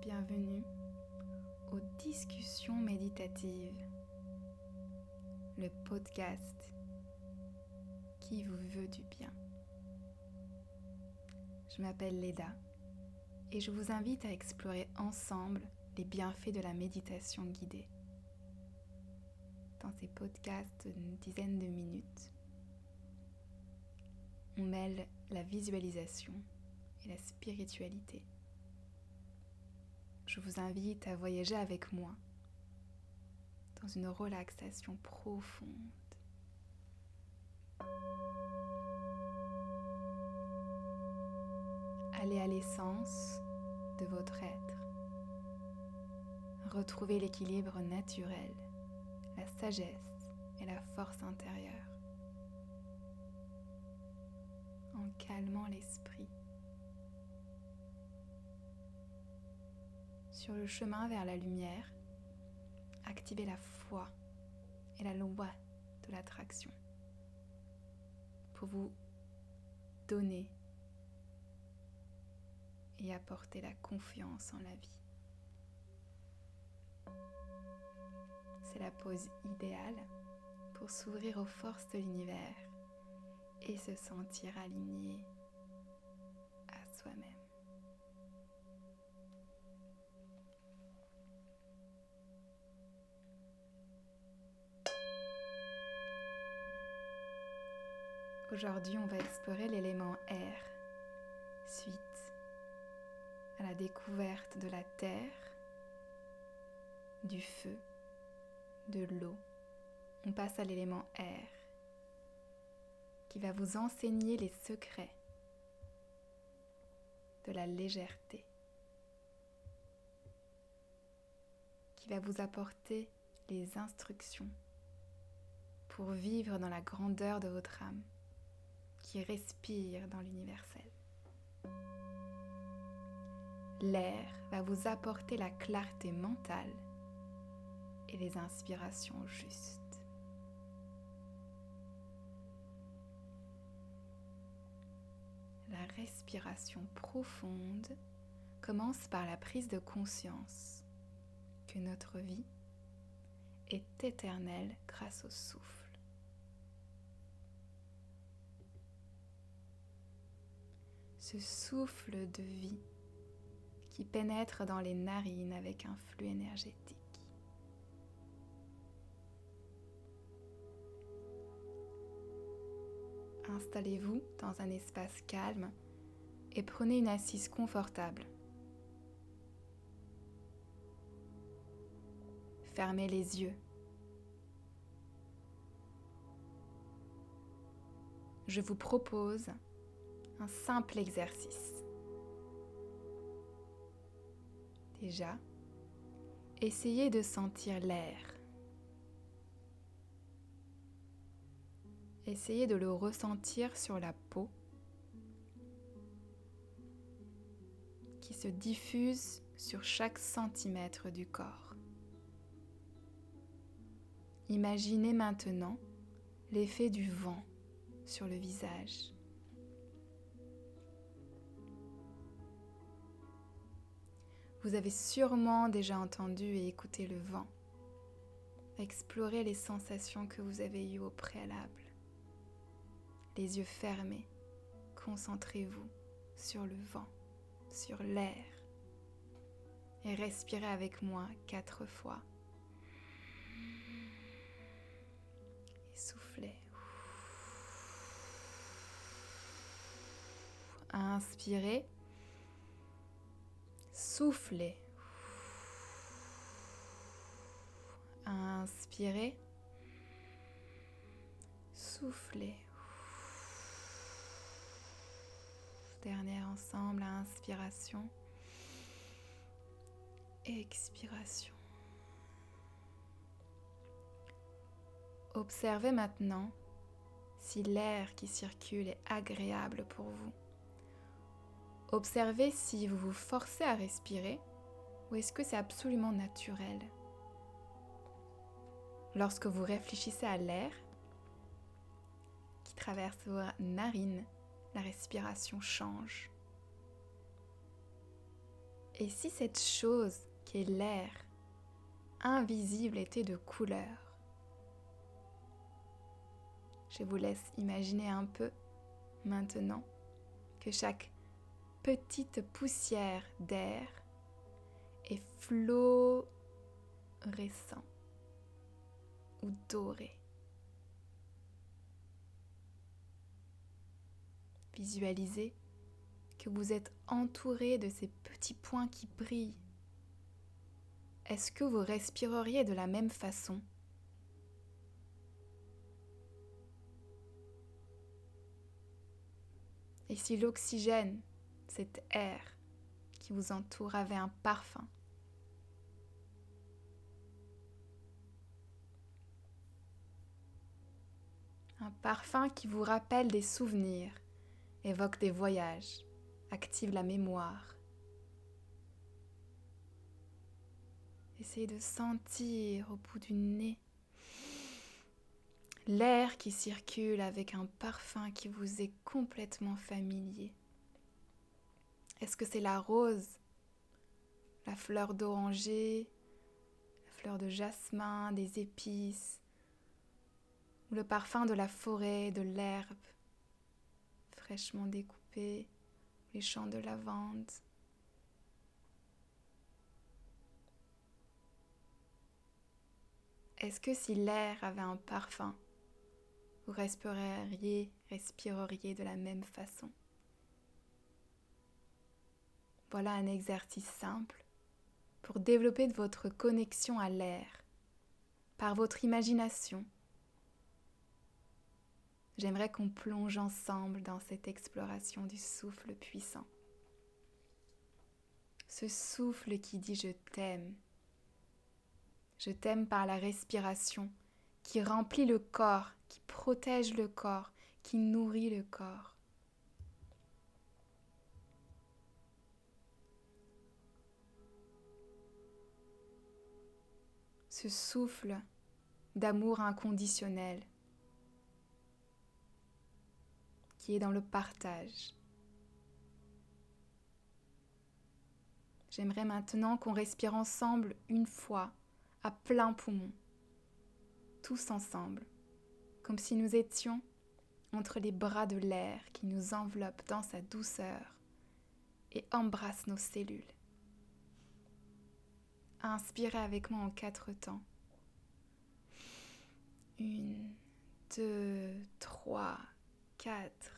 Bienvenue aux discussions méditatives, le podcast qui vous veut du bien. Je m'appelle Leda et je vous invite à explorer ensemble les bienfaits de la méditation guidée. Dans ces podcasts d'une dizaine de minutes, on mêle la visualisation et la spiritualité. Je vous invite à voyager avec moi dans une relaxation profonde. Allez à l'essence de votre être. Retrouvez l'équilibre naturel, la sagesse et la force intérieure. En calmant l'esprit. Sur le chemin vers la lumière, activez la foi et la loi de l'attraction pour vous donner et apporter la confiance en la vie. C'est la pose idéale pour s'ouvrir aux forces de l'univers et se sentir aligné à soi-même. Aujourd'hui, on va explorer l'élément air, suite à la découverte de la terre, du feu, de l'eau. On passe à l'élément air qui va vous enseigner les secrets de la légèreté, qui va vous apporter les instructions pour vivre dans la grandeur de votre âme, qui respire dans l'universel. L'air va vous apporter la clarté mentale et les inspirations justes. La respiration profonde commence par la prise de conscience que notre vie est éternelle grâce au souffle. Ce souffle de vie qui pénètre dans les narines avec un flux énergétique. Installez-vous dans un espace calme et prenez une assise confortable. Fermez les yeux. Je vous propose un simple exercice. Déjà, essayez de sentir l'air. Essayez de le ressentir sur la peau qui se diffuse sur chaque centimètre du corps. Imaginez maintenant l'effet du vent sur le visage. Vous avez sûrement déjà entendu et écouté le vent. Explorez les sensations que vous avez eues au préalable. Les yeux fermés, concentrez-vous sur le vent, sur l'air. Et respirez avec moi quatre fois. Et soufflez. Inspirez. Soufflez. Inspirez. Soufflez. Dernière ensemble, inspiration. Expiration. Observez maintenant si l'air qui circule est agréable pour vous. Observez si vous vous forcez à respirer ou est-ce que c'est absolument naturel. Lorsque vous réfléchissez à l'air, traverse vos narines, la respiration change. Et si cette chose qui est l'air, invisible, était de couleur Je vous laisse imaginer un peu maintenant que chaque petite poussière d'air est florissant ou doré. Visualisez que vous êtes entouré de ces petits points qui brillent. Est-ce que vous respireriez de la même façon? Et si l'oxygène, cet air qui vous entoure, avait un parfum? Un parfum qui vous rappelle des souvenirs, évoque des voyages, active la mémoire. Essayez de sentir au bout du nez l'air qui circule avec un parfum qui vous est complètement familier. Est-ce que c'est la rose, la fleur d'oranger, la fleur de jasmin, des épices, ou le parfum de la forêt, de l'herbe? Fraîchement découpée, les champs de lavande. Est-ce que si l'air avait un parfum, vous respireriez, respireriez de la même façon? Voilà un exercice simple pour développer votre connexion à l'air par votre imagination. J'aimerais qu'on plonge ensemble dans cette exploration du souffle puissant. Ce souffle qui dit je t'aime. Je t'aime par la respiration qui remplit le corps, qui protège le corps, qui nourrit le corps. Ce souffle d'amour inconditionnel qui est dans le partage. J'aimerais maintenant qu'on respire ensemble une fois, à plein poumon, tous ensemble, comme si nous étions entre les bras de l'air qui nous enveloppe dans sa douceur et embrasse nos cellules. Inspirez avec moi en quatre temps. Une, deux, trois, quatre.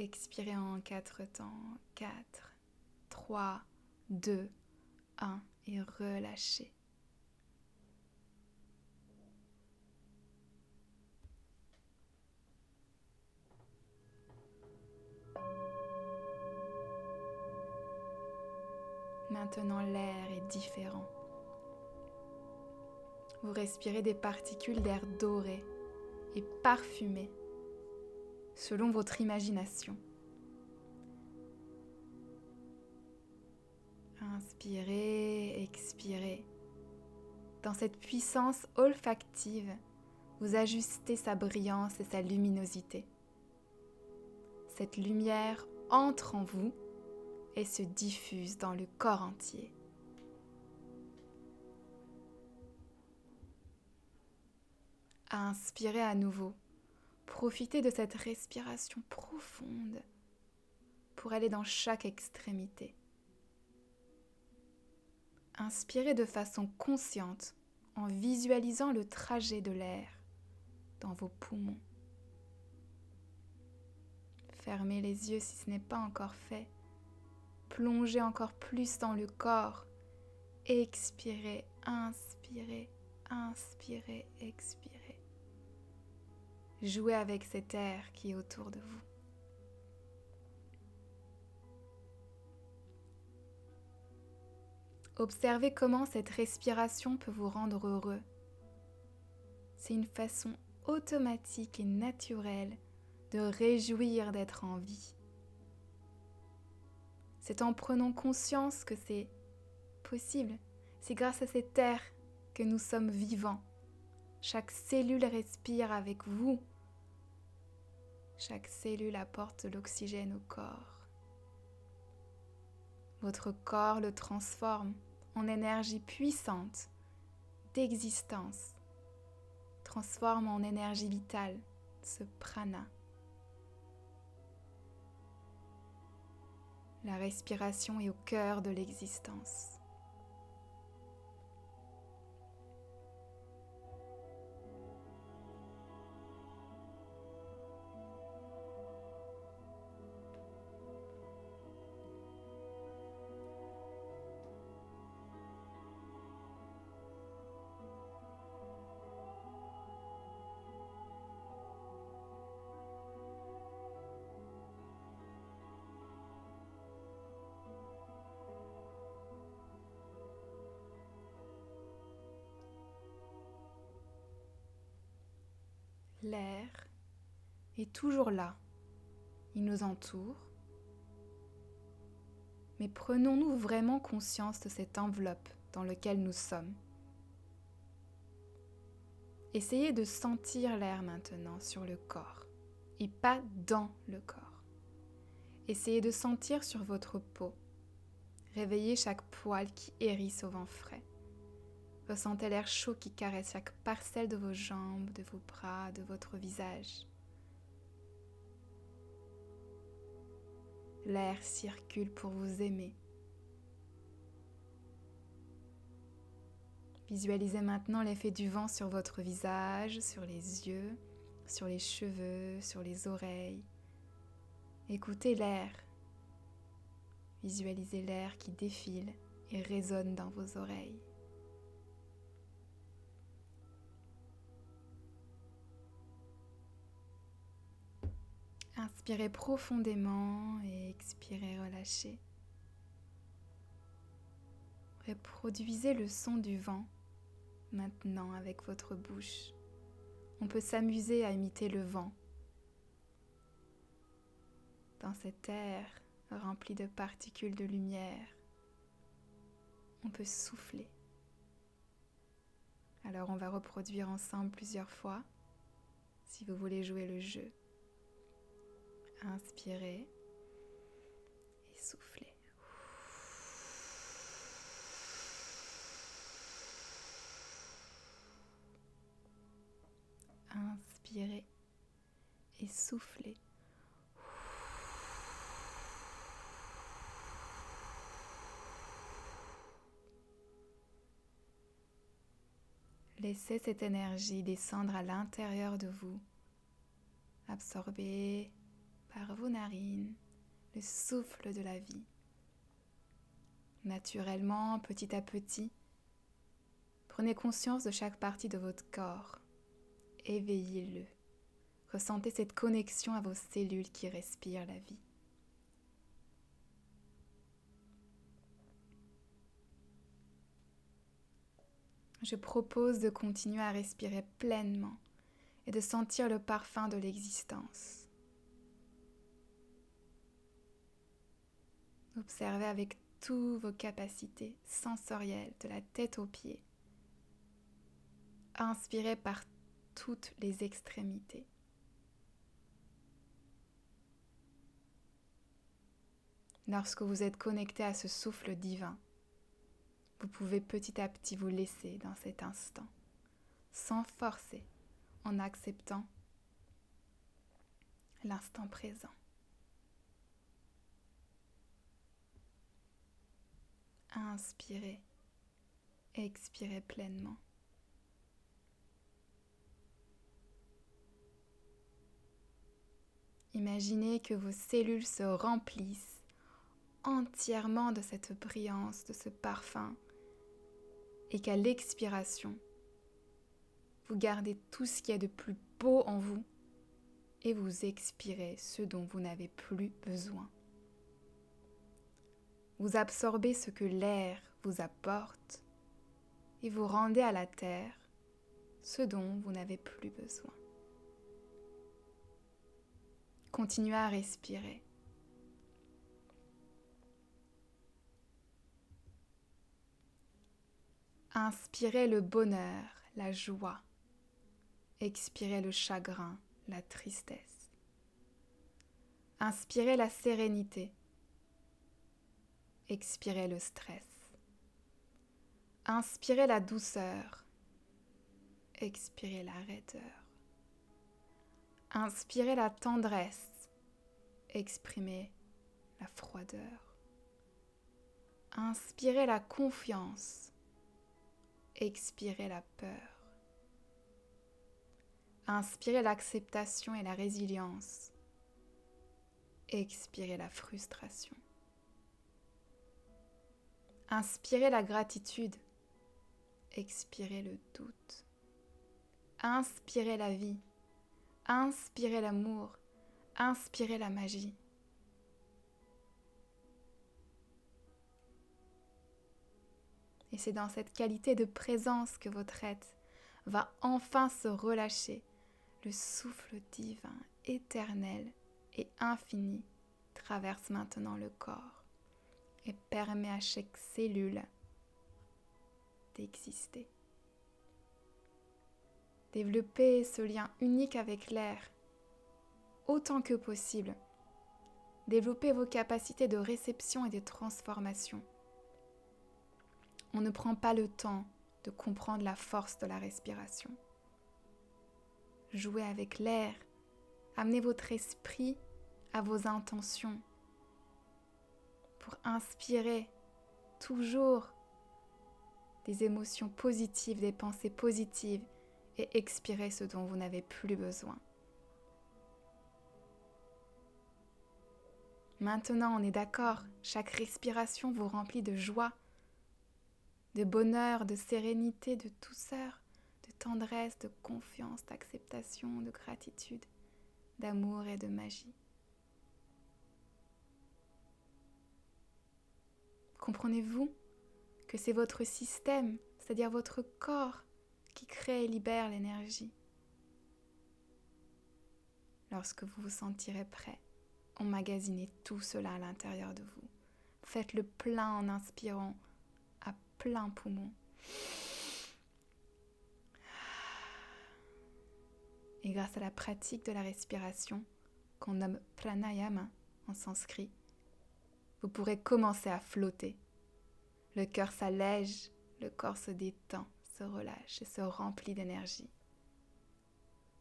Expirez en quatre temps. Quatre, trois, deux, un. Et relâchez. Maintenant l'air est différent. Vous respirez des particules d'air doré et parfumé selon votre imagination. Inspirez, expirez. Dans cette puissance olfactive, vous ajustez sa brillance et sa luminosité. Cette lumière entre en vous et se diffuse dans le corps entier. Inspirez à nouveau. Profitez de cette respiration profonde pour aller dans chaque extrémité. Inspirez de façon consciente en visualisant le trajet de l'air dans vos poumons. Fermez les yeux si ce n'est pas encore fait Plongez encore plus dans le corps. Expirez, inspirez, inspirez, expirez. Jouez avec cet air qui est autour de vous. Observez comment cette respiration peut vous rendre heureux. C'est une façon automatique et naturelle de réjouir d'être en vie. C'est en prenant conscience que c'est possible. C'est grâce à cet air que nous sommes vivants. Chaque cellule respire avec vous. Chaque cellule apporte l'oxygène au corps. Votre corps le transforme en énergie puissante d'existence, transforme en énergie vitale ce prana. La respiration est au cœur de l'existence. L'air est toujours là. Il nous entoure. Mais prenons-nous vraiment conscience de cette enveloppe dans laquelle nous sommes Essayez de sentir l'air maintenant sur le corps et pas dans le corps. Essayez de sentir sur votre peau. Réveillez chaque poil qui hérisse au vent frais. Ressentez l'air chaud qui caresse chaque parcelle de vos jambes, de vos bras, de votre visage. L'air circule pour vous aimer. Visualisez maintenant l'effet du vent sur votre visage, sur les yeux, sur les cheveux, sur les oreilles. Écoutez l'air. Visualisez l'air qui défile et résonne dans vos oreilles. Inspirez profondément et expirez relâchez. Reproduisez le son du vent maintenant avec votre bouche. On peut s'amuser à imiter le vent. Dans cet air rempli de particules de lumière, on peut souffler. Alors on va reproduire ensemble plusieurs fois si vous voulez jouer le jeu. Inspirez et soufflez. Inspirez et soufflez. Laissez cette énergie descendre à l'intérieur de vous. Absorbez par vos narines le souffle de la vie. Naturellement, petit à petit, prenez conscience de chaque partie de votre corps. Éveillez-le. Ressentez cette connexion à vos cellules qui respirent la vie. Je propose de continuer à respirer pleinement et de sentir le parfum de l'existence. Observez avec toutes vos capacités sensorielles de la tête aux pieds. Inspirez par toutes les extrémités. Lorsque vous êtes connecté à ce souffle divin, vous pouvez petit à petit vous laisser dans cet instant, sans forcer, en acceptant l'instant présent. Inspirez, expirez pleinement. Imaginez que vos cellules se remplissent entièrement de cette brillance, de ce parfum, et qu'à l'expiration, vous gardez tout ce qu'il y a de plus beau en vous et vous expirez ce dont vous n'avez plus besoin. Vous absorbez ce que l'air vous apporte et vous rendez à la terre ce dont vous n'avez plus besoin. Continuez à respirer. Inspirez le bonheur, la joie. Expirez le chagrin, la tristesse. Inspirez la sérénité. Expirez le stress. Inspirez la douceur. Expirez la raideur. Inspirez la tendresse. Exprimez la froideur. Inspirez la confiance. Expirez la peur. Inspirez l'acceptation et la résilience. Expirez la frustration. Inspirez la gratitude. Expirez le doute. Inspirez la vie. Inspirez l'amour. Inspirez la magie. Et c'est dans cette qualité de présence que votre être va enfin se relâcher. Le souffle divin, éternel et infini traverse maintenant le corps et permet à chaque cellule d'exister. Développez ce lien unique avec l'air autant que possible. Développez vos capacités de réception et de transformation. On ne prend pas le temps de comprendre la force de la respiration. Jouez avec l'air. Amenez votre esprit à vos intentions pour inspirer toujours des émotions positives, des pensées positives et expirer ce dont vous n'avez plus besoin. Maintenant, on est d'accord, chaque respiration vous remplit de joie, de bonheur, de sérénité, de douceur, de tendresse, de confiance, d'acceptation, de gratitude, d'amour et de magie. Comprenez-vous que c'est votre système, c'est-à-dire votre corps, qui crée et libère l'énergie? Lorsque vous vous sentirez prêt, emmagasinez tout cela à l'intérieur de vous. Faites le plein en inspirant plein poumon. Et grâce à la pratique de la respiration, qu'on nomme pranayama en sanskrit, vous pourrez commencer à flotter. Le cœur s'allège, le corps se détend, se relâche et se remplit d'énergie.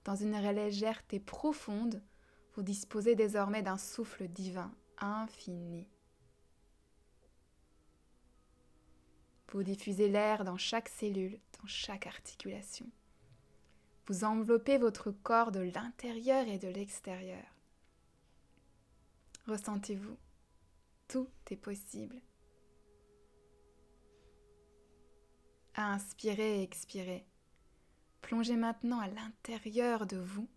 Dans une légèreté profonde, vous disposez désormais d'un souffle divin infini. Vous diffusez l'air dans chaque cellule, dans chaque articulation. Vous enveloppez votre corps de l'intérieur et de l'extérieur. Ressentez-vous. Tout est possible. À inspirer et expirer. Plongez maintenant à l'intérieur de vous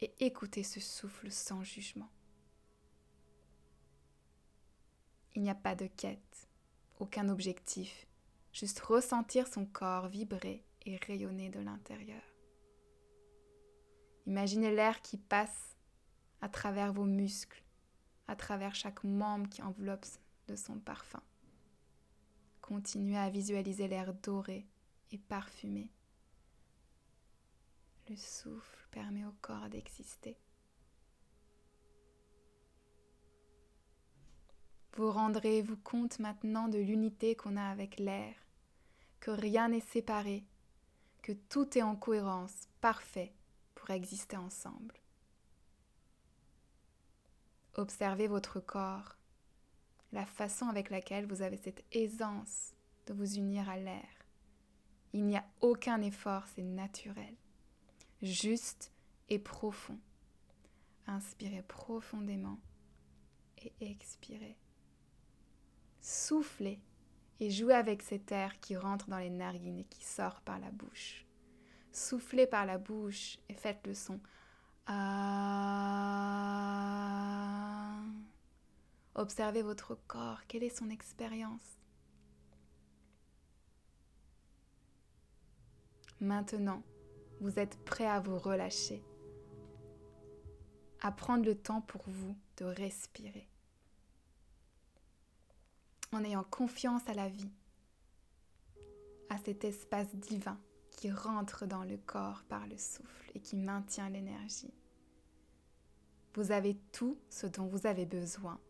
et écoutez ce souffle sans jugement. Il n'y a pas de quête, aucun objectif, juste ressentir son corps vibrer et rayonner de l'intérieur. Imaginez l'air qui passe à travers vos muscles, à travers chaque membre qui enveloppe de son parfum. Continuez à visualiser l'air doré et parfumé. Le souffle permet au corps d'exister. Vous rendrez-vous compte maintenant de l'unité qu'on a avec l'air que rien n'est séparé, que tout est en cohérence, parfait pour exister ensemble. Observez votre corps, la façon avec laquelle vous avez cette aisance de vous unir à l'air. Il n'y a aucun effort, c'est naturel, juste et profond. Inspirez profondément et expirez. Soufflez et jouez avec cet air qui rentre dans les narines et qui sort par la bouche. Soufflez par la bouche et faites le son. Ah. Observez votre corps, quelle est son expérience? Maintenant, vous êtes prêt à vous relâcher, à prendre le temps pour vous de respirer en ayant confiance à la vie, à cet espace divin qui rentre dans le corps par le souffle et qui maintient l'énergie. Vous avez tout ce dont vous avez besoin.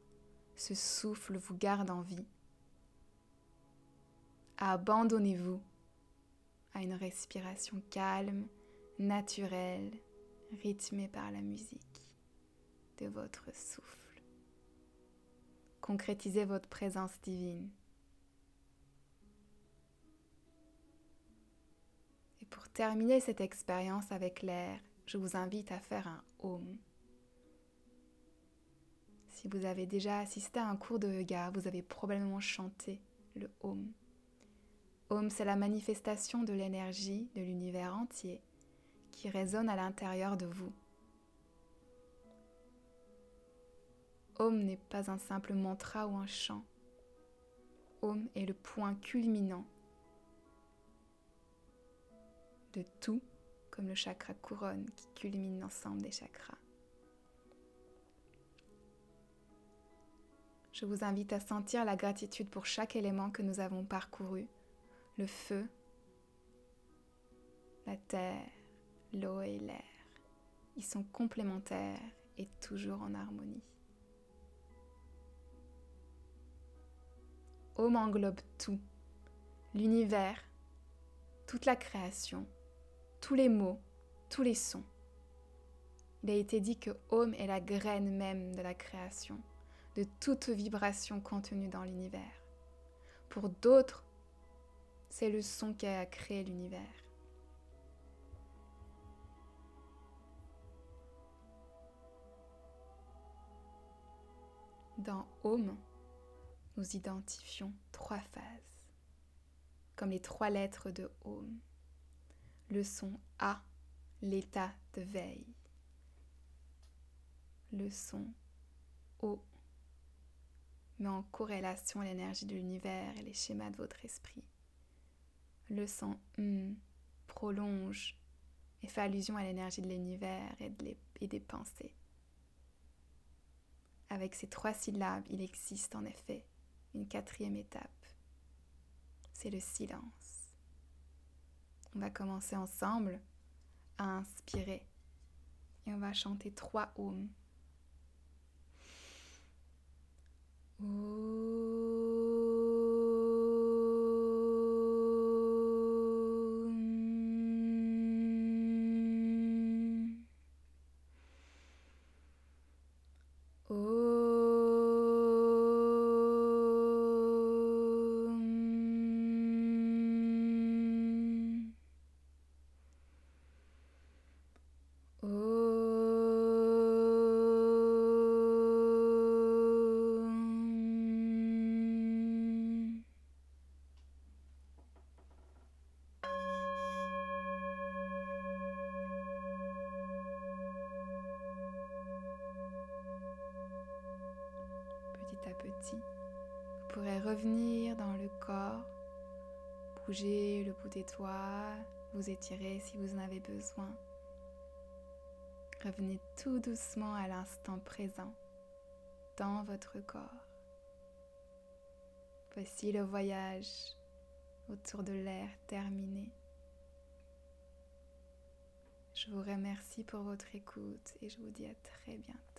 Ce souffle vous garde en vie. Abandonnez-vous à une respiration calme, naturelle, rythmée par la musique de votre souffle. Concrétisez votre présence divine. Et pour terminer cette expérience avec l'air, je vous invite à faire un home. Si vous avez déjà assisté à un cours de yoga, vous avez probablement chanté le home. Home, c'est la manifestation de l'énergie de l'univers entier qui résonne à l'intérieur de vous. Om n'est pas un simple mantra ou un chant. Om est le point culminant de tout, comme le chakra couronne qui culmine l'ensemble des chakras. Je vous invite à sentir la gratitude pour chaque élément que nous avons parcouru. Le feu, la terre, l'eau et l'air. Ils sont complémentaires et toujours en harmonie. Om englobe tout, l'univers, toute la création, tous les mots, tous les sons. Il a été dit que Om est la graine même de la création de toute vibration contenue dans l'univers. Pour d'autres, c'est le son qui a créé l'univers. Dans Home, nous identifions trois phases, comme les trois lettres de Home. Le son A, l'état de veille. Le son O, met en corrélation l'énergie de l'univers et les schémas de votre esprit. Le son hum prolonge et fait allusion à l'énergie de l'univers et, et des pensées. Avec ces trois syllabes, il existe en effet une quatrième étape. C'est le silence. On va commencer ensemble à inspirer et on va chanter trois ohms Ooh. À petit. Vous pourrez revenir dans le corps, bouger le bout des doigts, vous étirer si vous en avez besoin. Revenez tout doucement à l'instant présent dans votre corps. Voici le voyage autour de l'air terminé. Je vous remercie pour votre écoute et je vous dis à très bientôt.